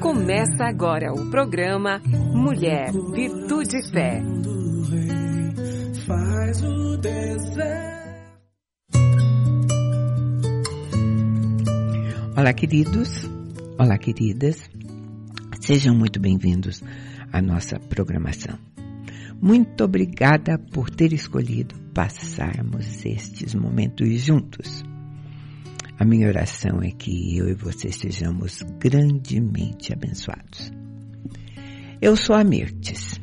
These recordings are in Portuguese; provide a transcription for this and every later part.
Começa agora o programa Mulher, Virtude e Fé. Faz o Olá, queridos. Olá, queridas. Sejam muito bem-vindos à nossa programação. Muito obrigada por ter escolhido passarmos estes momentos juntos. A minha oração é que eu e você sejamos grandemente abençoados. Eu sou a Mirtes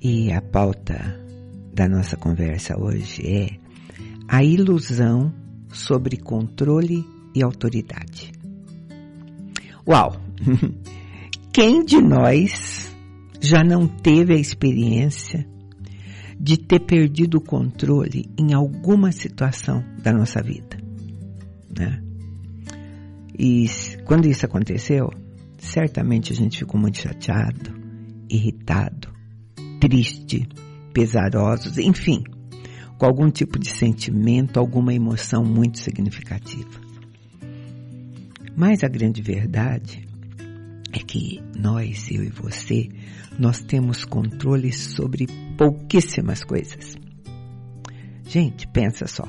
e a pauta da nossa conversa hoje é a ilusão sobre controle e autoridade. Uau! Quem de nós já não teve a experiência de ter perdido o controle em alguma situação da nossa vida? Né? E quando isso aconteceu, certamente a gente ficou muito chateado, irritado, triste, pesarosos, enfim, com algum tipo de sentimento, alguma emoção muito significativa. Mas a grande verdade é que nós, eu e você, nós temos controle sobre pouquíssimas coisas. Gente, pensa só.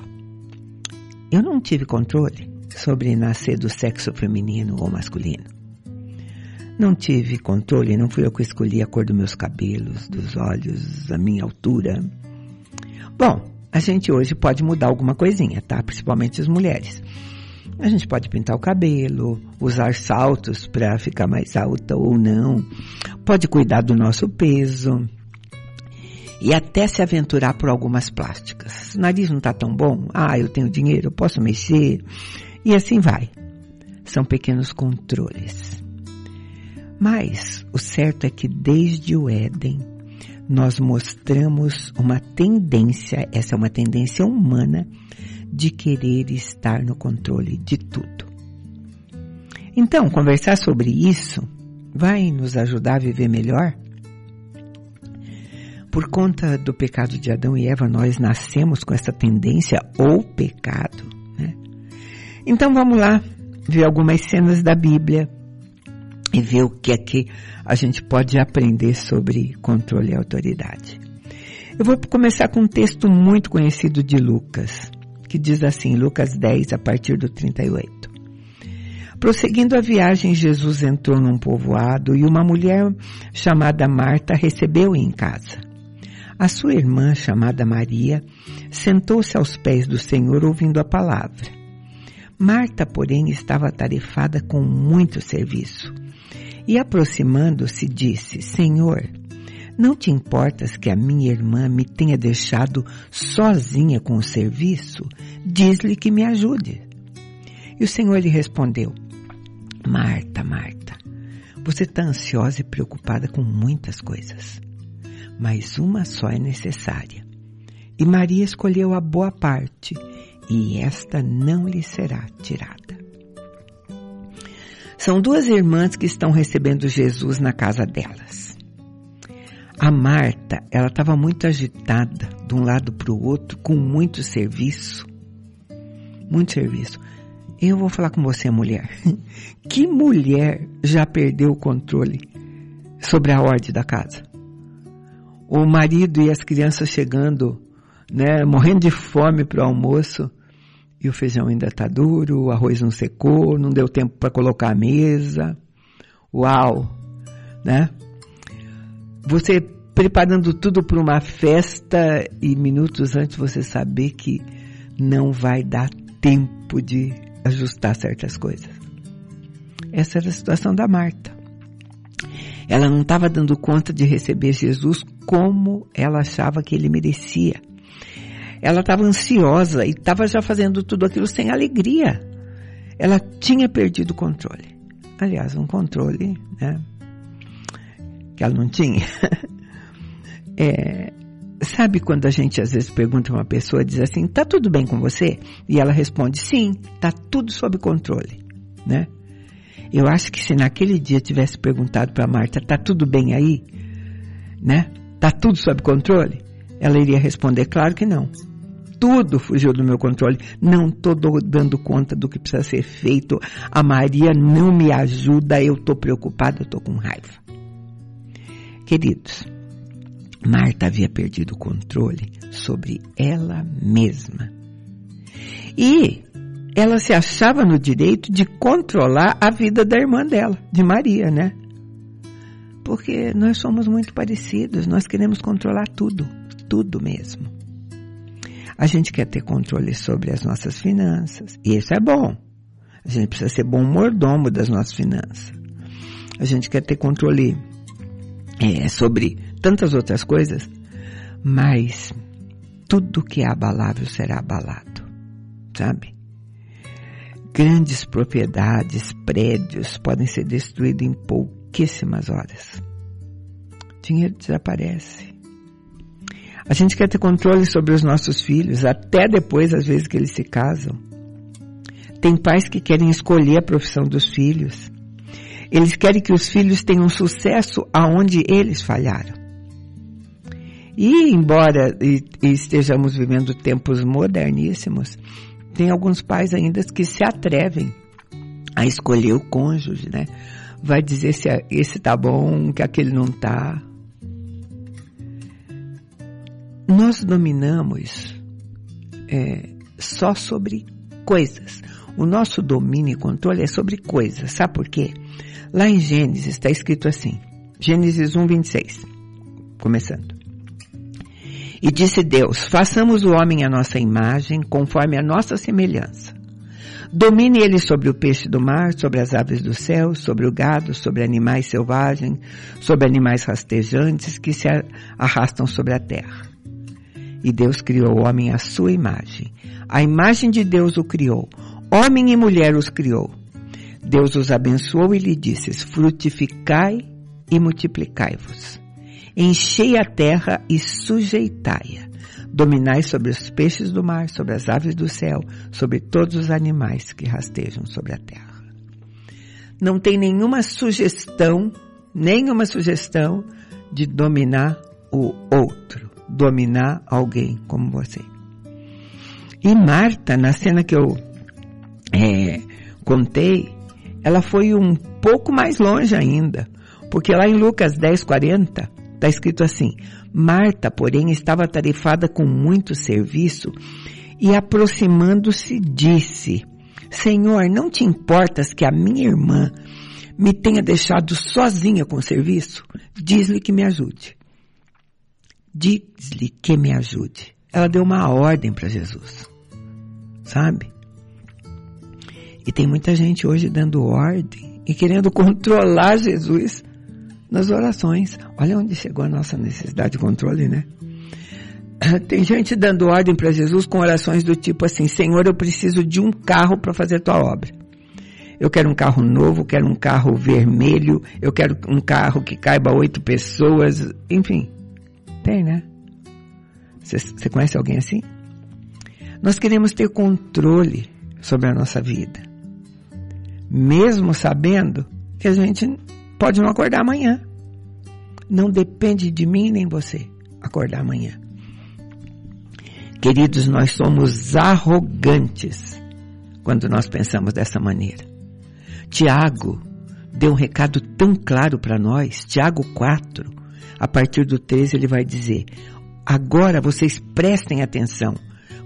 Eu não tive controle sobre nascer do sexo feminino ou masculino. Não tive controle, não fui eu que escolhi a cor dos meus cabelos, dos olhos, a minha altura. Bom, a gente hoje pode mudar alguma coisinha, tá? Principalmente as mulheres. A gente pode pintar o cabelo, usar saltos para ficar mais alta ou não, pode cuidar do nosso peso, e até se aventurar por algumas plásticas. O nariz não está tão bom? Ah, eu tenho dinheiro, eu posso mexer. E assim vai. São pequenos controles. Mas o certo é que desde o Éden nós mostramos uma tendência, essa é uma tendência humana, de querer estar no controle de tudo. Então, conversar sobre isso vai nos ajudar a viver melhor? Por conta do pecado de Adão e Eva, nós nascemos com essa tendência ou pecado. Né? Então vamos lá ver algumas cenas da Bíblia e ver o que é que a gente pode aprender sobre controle e autoridade. Eu vou começar com um texto muito conhecido de Lucas, que diz assim, Lucas 10, a partir do 38. Prosseguindo a viagem, Jesus entrou num povoado e uma mulher chamada Marta recebeu-o em casa. A sua irmã, chamada Maria, sentou-se aos pés do Senhor ouvindo a palavra. Marta, porém, estava atarefada com muito serviço. E aproximando-se, disse: Senhor, não te importas que a minha irmã me tenha deixado sozinha com o serviço? Diz-lhe que me ajude. E o Senhor lhe respondeu: Marta, Marta, você está ansiosa e preocupada com muitas coisas mas uma só é necessária. E Maria escolheu a boa parte, e esta não lhe será tirada. São duas irmãs que estão recebendo Jesus na casa delas. A Marta, ela estava muito agitada, de um lado para o outro, com muito serviço. Muito serviço. Eu vou falar com você, mulher. Que mulher já perdeu o controle sobre a ordem da casa? O marido e as crianças chegando, né, morrendo de fome para o almoço, e o feijão ainda está duro, o arroz não secou, não deu tempo para colocar a mesa. Uau! Né? Você preparando tudo para uma festa e minutos antes você saber que não vai dar tempo de ajustar certas coisas. Essa era a situação da Marta. Ela não estava dando conta de receber Jesus como ela achava que ele merecia. Ela estava ansiosa e estava já fazendo tudo aquilo sem alegria. Ela tinha perdido o controle. Aliás, um controle, né? Que ela não tinha. é, sabe quando a gente às vezes pergunta uma pessoa, diz assim, tá tudo bem com você? E ela responde, sim, tá tudo sob controle, né? Eu acho que se naquele dia tivesse perguntado para Marta, tá tudo bem aí? Né? Tá tudo sob controle? Ela iria responder, claro que não. tudo fugiu do meu controle. Não estou dando conta do que precisa ser feito. A Maria não me ajuda, eu estou preocupada, eu estou com raiva. Queridos, Marta havia perdido o controle sobre ela mesma. E ela se achava no direito de controlar a vida da irmã dela, de Maria, né? Porque nós somos muito parecidos, nós queremos controlar tudo, tudo mesmo. A gente quer ter controle sobre as nossas finanças, e isso é bom. A gente precisa ser bom mordomo das nossas finanças. A gente quer ter controle é, sobre tantas outras coisas, mas tudo que é abalável será abalado, sabe? Grandes propriedades, prédios podem ser destruídos em pouquíssimas horas. Dinheiro desaparece. A gente quer ter controle sobre os nossos filhos, até depois, às vezes, que eles se casam. Tem pais que querem escolher a profissão dos filhos. Eles querem que os filhos tenham sucesso aonde eles falharam. E embora estejamos vivendo tempos moderníssimos, tem alguns pais ainda que se atrevem a escolher o cônjuge, né? Vai dizer se esse tá bom, que aquele não tá. Nós dominamos é, só sobre coisas. O nosso domínio e controle é sobre coisas. Sabe por quê? Lá em Gênesis está escrito assim. Gênesis 1, 26. Começando. E disse Deus, façamos o homem à nossa imagem, conforme a nossa semelhança. Domine ele sobre o peixe do mar, sobre as aves do céu, sobre o gado, sobre animais selvagens, sobre animais rastejantes que se arrastam sobre a terra. E Deus criou o homem à sua imagem. A imagem de Deus o criou. Homem e mulher os criou. Deus os abençoou e lhe disse, frutificai e multiplicai-vos. Enchei a terra e sujeitai-a. Dominai sobre os peixes do mar, sobre as aves do céu, sobre todos os animais que rastejam sobre a terra. Não tem nenhuma sugestão, nenhuma sugestão de dominar o outro, dominar alguém como você. E Marta, na cena que eu é, contei, ela foi um pouco mais longe ainda, porque lá em Lucas 10, 40, Está escrito assim: Marta, porém, estava atarefada com muito serviço e, aproximando-se, disse: Senhor, não te importas que a minha irmã me tenha deixado sozinha com o serviço? Diz-lhe que me ajude. Diz-lhe que me ajude. Ela deu uma ordem para Jesus. Sabe? E tem muita gente hoje dando ordem e querendo controlar Jesus nas orações. Olha onde chegou a nossa necessidade de controle, né? Tem gente dando ordem para Jesus com orações do tipo assim: Senhor, eu preciso de um carro para fazer tua obra. Eu quero um carro novo, quero um carro vermelho, eu quero um carro que caiba oito pessoas, enfim. Tem, né? Você conhece alguém assim? Nós queremos ter controle sobre a nossa vida. Mesmo sabendo que a gente pode não acordar amanhã. Não depende de mim nem você acordar amanhã. Queridos, nós somos arrogantes quando nós pensamos dessa maneira. Tiago deu um recado tão claro para nós, Tiago 4, a partir do 13 ele vai dizer: Agora vocês prestem atenção.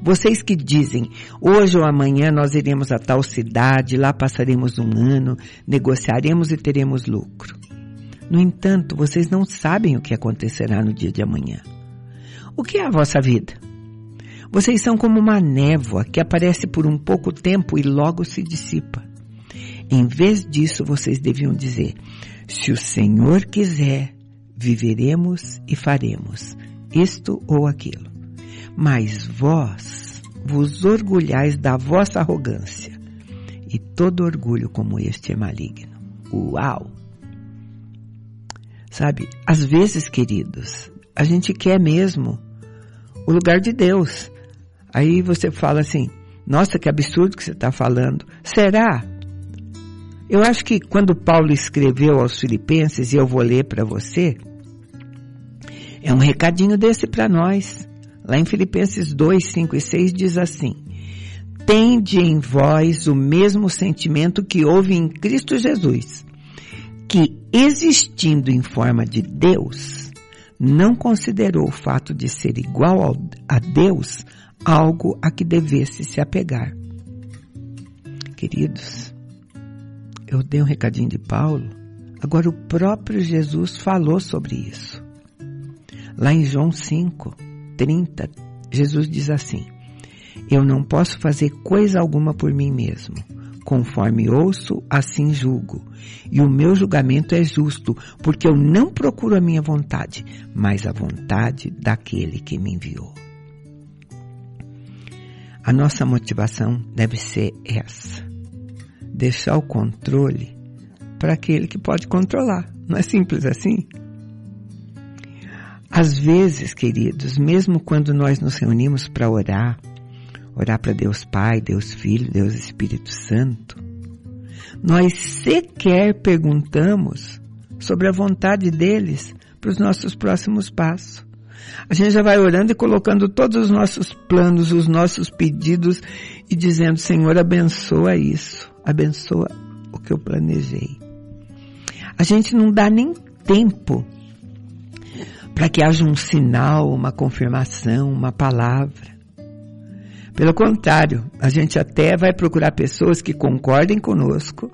Vocês que dizem, hoje ou amanhã nós iremos a tal cidade, lá passaremos um ano, negociaremos e teremos lucro. No entanto, vocês não sabem o que acontecerá no dia de amanhã. O que é a vossa vida? Vocês são como uma névoa que aparece por um pouco tempo e logo se dissipa. Em vez disso, vocês deviam dizer: se o Senhor quiser, viveremos e faremos isto ou aquilo. Mas vós vos orgulhais da vossa arrogância, e todo orgulho como este é maligno. Uau! Sabe, às vezes, queridos, a gente quer mesmo o lugar de Deus. Aí você fala assim, nossa, que absurdo que você está falando. Será? Eu acho que quando Paulo escreveu aos Filipenses, e eu vou ler para você, é um recadinho desse para nós. Lá em Filipenses 2, 5 e 6 diz assim: Tende em vós o mesmo sentimento que houve em Cristo Jesus, que existindo em forma de Deus, não considerou o fato de ser igual a Deus algo a que devesse se apegar. Queridos, eu dei um recadinho de Paulo, agora o próprio Jesus falou sobre isso. Lá em João 5, 30, Jesus diz assim: Eu não posso fazer coisa alguma por mim mesmo. Conforme ouço, assim julgo. E o meu julgamento é justo, porque eu não procuro a minha vontade, mas a vontade daquele que me enviou. A nossa motivação deve ser essa: deixar o controle para aquele que pode controlar. Não é simples assim? Às vezes, queridos, mesmo quando nós nos reunimos para orar, orar para Deus Pai, Deus Filho, Deus Espírito Santo, nós sequer perguntamos sobre a vontade deles para os nossos próximos passos. A gente já vai orando e colocando todos os nossos planos, os nossos pedidos e dizendo, Senhor, abençoa isso, abençoa o que eu planejei. A gente não dá nem tempo para que haja um sinal, uma confirmação, uma palavra. Pelo contrário, a gente até vai procurar pessoas que concordem conosco.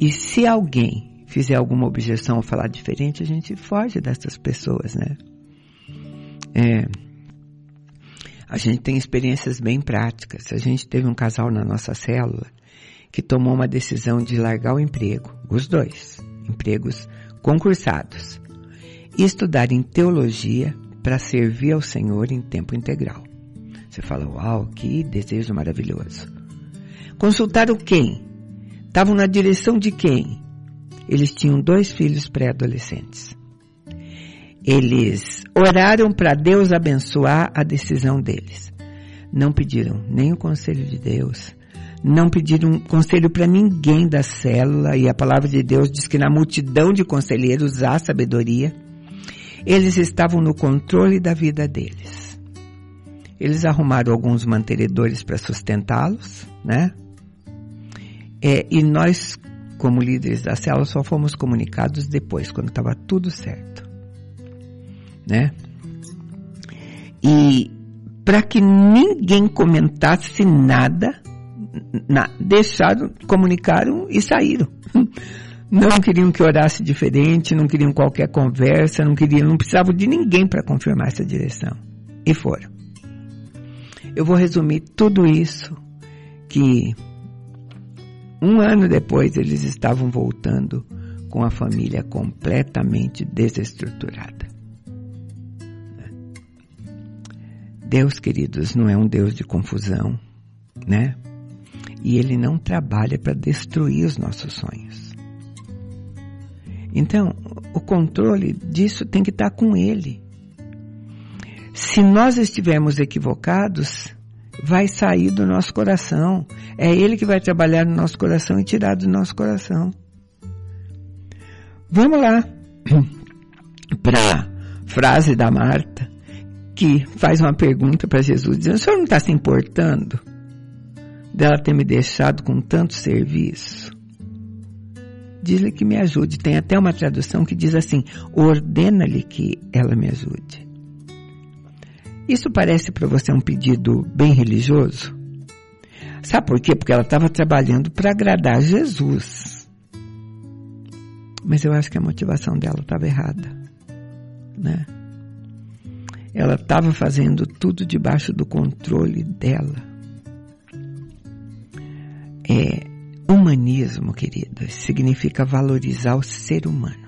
E se alguém fizer alguma objeção ou falar diferente, a gente foge dessas pessoas, né? É, a gente tem experiências bem práticas. A gente teve um casal na nossa célula que tomou uma decisão de largar o emprego, os dois, empregos concursados, e estudar em teologia para servir ao Senhor em tempo integral. Você fala, uau, que desejo maravilhoso. Consultaram quem? Estavam na direção de quem? Eles tinham dois filhos pré-adolescentes. Eles oraram para Deus abençoar a decisão deles. Não pediram nem o conselho de Deus, não pediram conselho para ninguém da célula, e a palavra de Deus diz que na multidão de conselheiros há sabedoria. Eles estavam no controle da vida deles. Eles arrumaram alguns mantenedores para sustentá-los, né? É, e nós, como líderes da célula, só fomos comunicados depois, quando estava tudo certo, né? E para que ninguém comentasse nada, na, deixaram, comunicaram e saíram. Não queriam que orasse diferente, não queriam qualquer conversa, não queriam, não precisavam de ninguém para confirmar essa direção. E foram. Eu vou resumir tudo isso que um ano depois eles estavam voltando com a família completamente desestruturada. Deus, queridos, não é um Deus de confusão, né? E Ele não trabalha para destruir os nossos sonhos. Então, o controle disso tem que estar com ele. Se nós estivermos equivocados, vai sair do nosso coração. É ele que vai trabalhar no nosso coração e tirar do nosso coração. Vamos lá para frase da Marta, que faz uma pergunta para Jesus, dizendo: O senhor não está se importando dela ter me deixado com tanto serviço? Diz-lhe que me ajude. Tem até uma tradução que diz assim: ordena-lhe que ela me ajude. Isso parece para você um pedido bem religioso? Sabe por quê? Porque ela estava trabalhando para agradar Jesus. Mas eu acho que a motivação dela estava errada, né? Ela estava fazendo tudo debaixo do controle dela. É, Humanismo, queridas, significa valorizar o ser humano.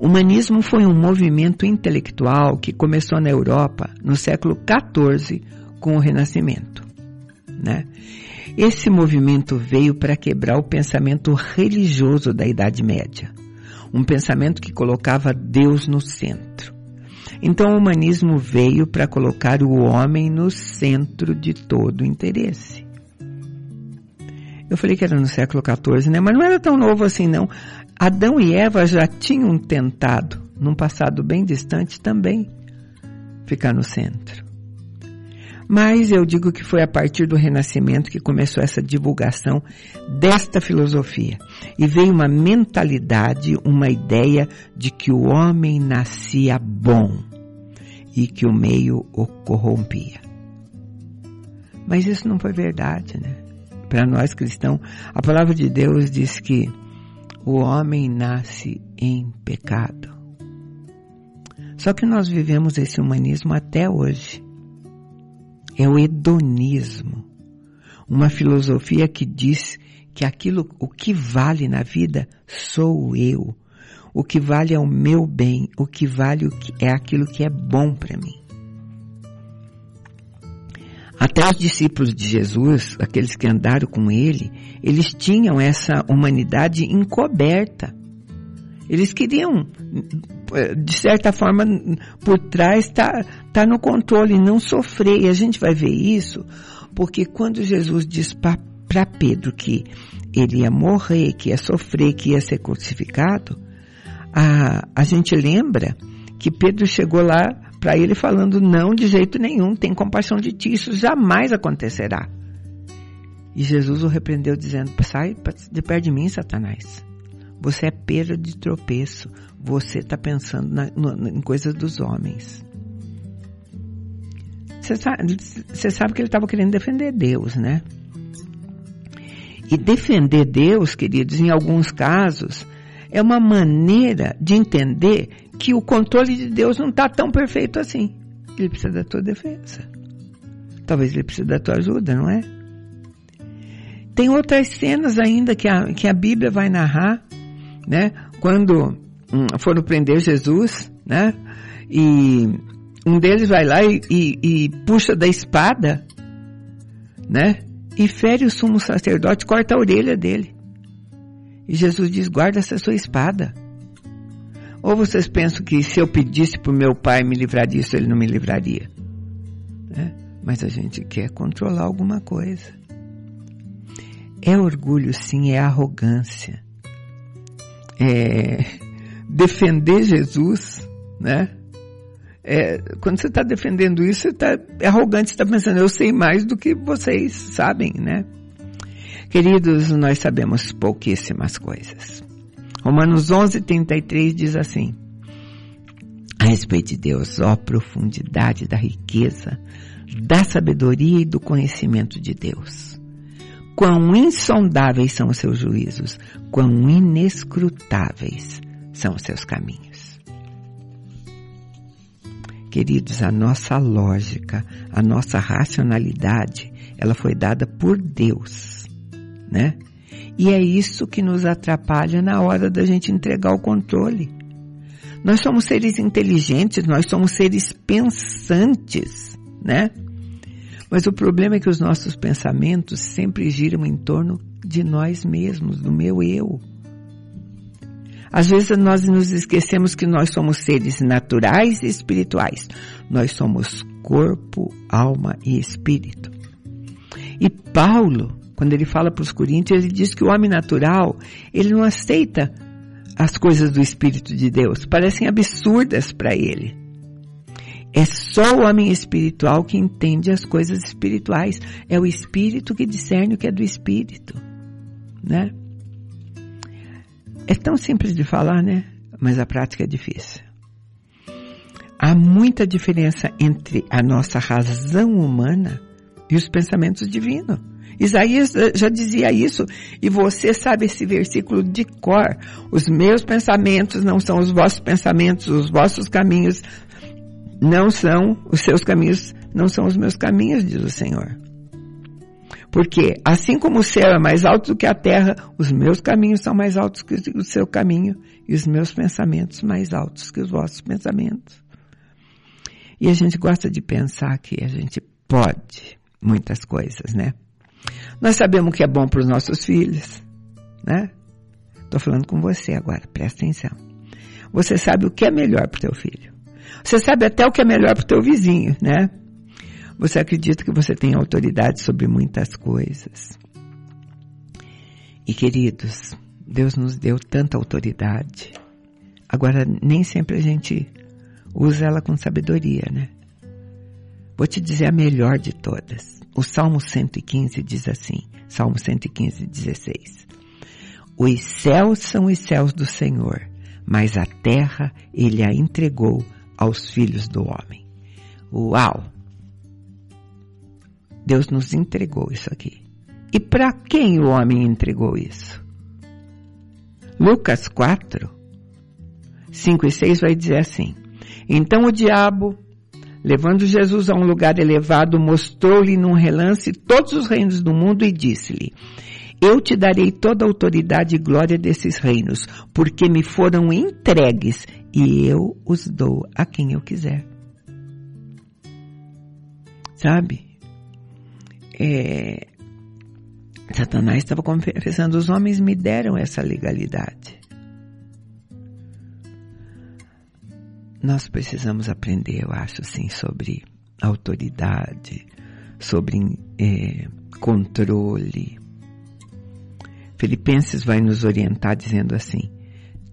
Humanismo foi um movimento intelectual que começou na Europa no século XIV com o Renascimento. Né? Esse movimento veio para quebrar o pensamento religioso da Idade Média, um pensamento que colocava Deus no centro. Então o humanismo veio para colocar o homem no centro de todo o interesse. Eu falei que era no século XIV, né? Mas não era tão novo assim, não. Adão e Eva já tinham tentado, num passado bem distante também, ficar no centro. Mas eu digo que foi a partir do Renascimento que começou essa divulgação desta filosofia. E veio uma mentalidade, uma ideia de que o homem nascia bom e que o meio o corrompia. Mas isso não foi verdade, né? Para nós cristãos, a palavra de Deus diz que o homem nasce em pecado. Só que nós vivemos esse humanismo até hoje. É o hedonismo. Uma filosofia que diz que aquilo, o que vale na vida sou eu. O que vale é o meu bem. O que vale é aquilo que é bom para mim. Até os discípulos de Jesus, aqueles que andaram com ele, eles tinham essa humanidade encoberta. Eles queriam, de certa forma, por trás, tá, tá no controle, não sofrer. E a gente vai ver isso, porque quando Jesus diz para Pedro que ele ia morrer, que ia sofrer, que ia ser crucificado, a, a gente lembra que Pedro chegou lá para ele falando: não, de jeito nenhum, tem compaixão de ti, isso jamais acontecerá. E Jesus o repreendeu dizendo: sai de perto de mim, Satanás. Você é pedra de tropeço. Você está pensando na, no, em coisas dos homens. Você sabe, você sabe que ele estava querendo defender Deus, né? E defender Deus, queridos, em alguns casos, é uma maneira de entender que o controle de Deus não está tão perfeito assim. Ele precisa da tua defesa. Talvez ele precise da tua ajuda, não é? Tem outras cenas ainda que a, que a Bíblia vai narrar, né? Quando hum, foram prender Jesus, né? E um deles vai lá e, e, e puxa da espada, né? E fere o sumo sacerdote, corta a orelha dele. E Jesus diz: guarda essa sua espada. Ou vocês pensam que se eu pedisse para o meu pai me livrar disso, ele não me livraria? É, mas a gente quer controlar alguma coisa. É orgulho, sim, é arrogância. É defender Jesus, né? É, quando você está defendendo isso, você está arrogante, está pensando, eu sei mais do que vocês sabem, né? Queridos, nós sabemos pouquíssimas coisas. Romanos 11, 33 diz assim, a respeito de Deus, ó profundidade da riqueza, da sabedoria e do conhecimento de Deus. Quão insondáveis são os seus juízos, quão inescrutáveis são os seus caminhos. Queridos, a nossa lógica, a nossa racionalidade, ela foi dada por Deus né? E é isso que nos atrapalha na hora da gente entregar o controle. Nós somos seres inteligentes, nós somos seres pensantes, né? Mas o problema é que os nossos pensamentos sempre giram em torno de nós mesmos, do meu eu. Às vezes nós nos esquecemos que nós somos seres naturais e espirituais. Nós somos corpo, alma e espírito. E Paulo, quando ele fala para os coríntios, ele diz que o homem natural, ele não aceita as coisas do Espírito de Deus. Parecem absurdas para ele. É só o homem espiritual que entende as coisas espirituais. É o Espírito que discerne o que é do Espírito. Né? É tão simples de falar, né? Mas a prática é difícil. Há muita diferença entre a nossa razão humana e os pensamentos divinos. Isaías eh, já dizia isso, e você sabe esse versículo de cor. Os meus pensamentos não são os vossos pensamentos, os vossos caminhos não são, os seus caminhos não são os meus caminhos, diz o Senhor. Porque assim como o céu é mais alto do que a terra, os meus caminhos são mais altos que o seu caminho e os meus pensamentos mais altos que os vossos pensamentos. E a gente gosta de pensar que a gente pode muitas coisas, né? Nós sabemos o que é bom para os nossos filhos, né? Estou falando com você agora, presta atenção. Você sabe o que é melhor para o teu filho. Você sabe até o que é melhor para o teu vizinho, né? Você acredita que você tem autoridade sobre muitas coisas. E queridos, Deus nos deu tanta autoridade. Agora, nem sempre a gente usa ela com sabedoria, né? Vou te dizer a melhor de todas. O Salmo 115 diz assim, Salmo 115, 16. Os céus são os céus do Senhor, mas a terra ele a entregou aos filhos do homem. Uau! Deus nos entregou isso aqui. E para quem o homem entregou isso? Lucas 4, 5 e 6 vai dizer assim: Então o diabo Levando Jesus a um lugar elevado, mostrou-lhe num relance todos os reinos do mundo e disse-lhe, eu te darei toda a autoridade e glória desses reinos, porque me foram entregues e eu os dou a quem eu quiser. Sabe? É, Satanás estava confessando, os homens me deram essa legalidade. Nós precisamos aprender, eu acho, assim, sobre autoridade, sobre é, controle. Filipenses vai nos orientar dizendo assim: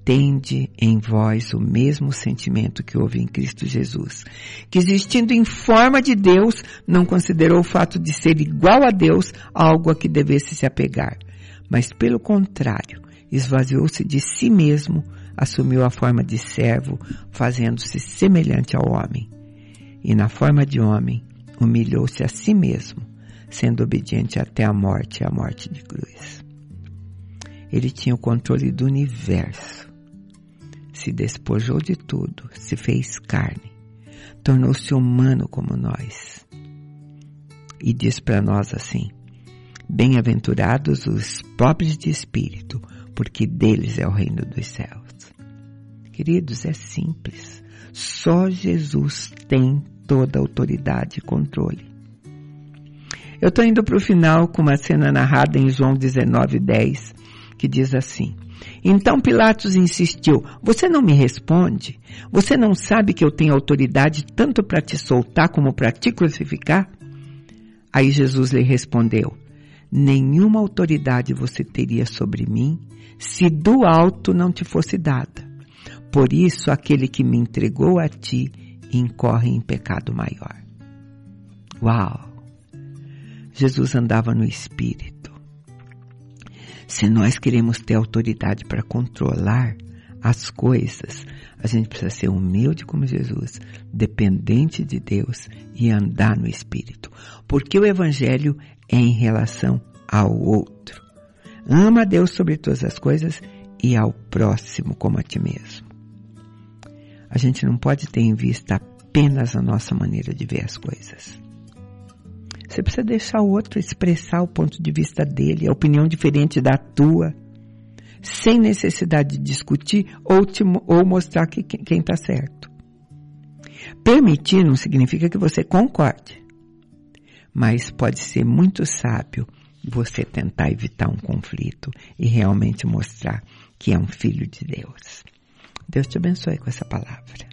tende em vós o mesmo sentimento que houve em Cristo Jesus, que existindo em forma de Deus, não considerou o fato de ser igual a Deus algo a que devesse se apegar, mas pelo contrário, esvaziou-se de si mesmo, assumiu a forma de servo, fazendo-se semelhante ao homem. E na forma de homem, humilhou-se a si mesmo, sendo obediente até a morte, a morte de cruz. Ele tinha o controle do universo. Se despojou de tudo, se fez carne, tornou-se humano como nós. E diz para nós assim: Bem-aventurados os pobres de espírito, porque deles é o reino dos céus. Queridos, é simples. Só Jesus tem toda a autoridade e controle. Eu estou indo para o final com uma cena narrada em João 19, 10, que diz assim. Então Pilatos insistiu, você não me responde? Você não sabe que eu tenho autoridade tanto para te soltar como para te crucificar? Aí Jesus lhe respondeu, nenhuma autoridade você teria sobre mim se do alto não te fosse dada. Por isso, aquele que me entregou a ti incorre em pecado maior. Uau! Jesus andava no Espírito. Se nós queremos ter autoridade para controlar as coisas, a gente precisa ser humilde como Jesus, dependente de Deus e andar no Espírito. Porque o Evangelho é em relação ao outro. Ama a Deus sobre todas as coisas e ao próximo como a ti mesmo. A gente não pode ter em vista apenas a nossa maneira de ver as coisas. Você precisa deixar o outro expressar o ponto de vista dele, a opinião diferente da tua, sem necessidade de discutir ou, te, ou mostrar que, quem está certo. Permitir não significa que você concorde, mas pode ser muito sábio você tentar evitar um conflito e realmente mostrar que é um filho de Deus. Deus te abençoe com essa palavra.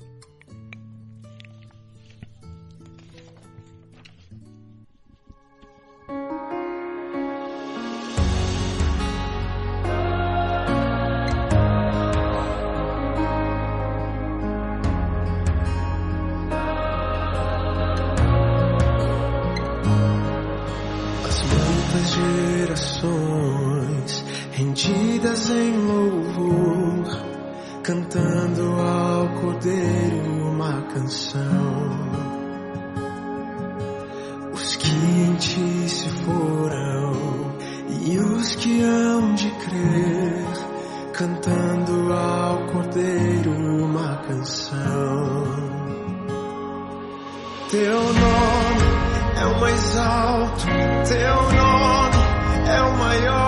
cantando ao Cordeiro uma canção. Teu nome é o mais alto, teu nome é o maior.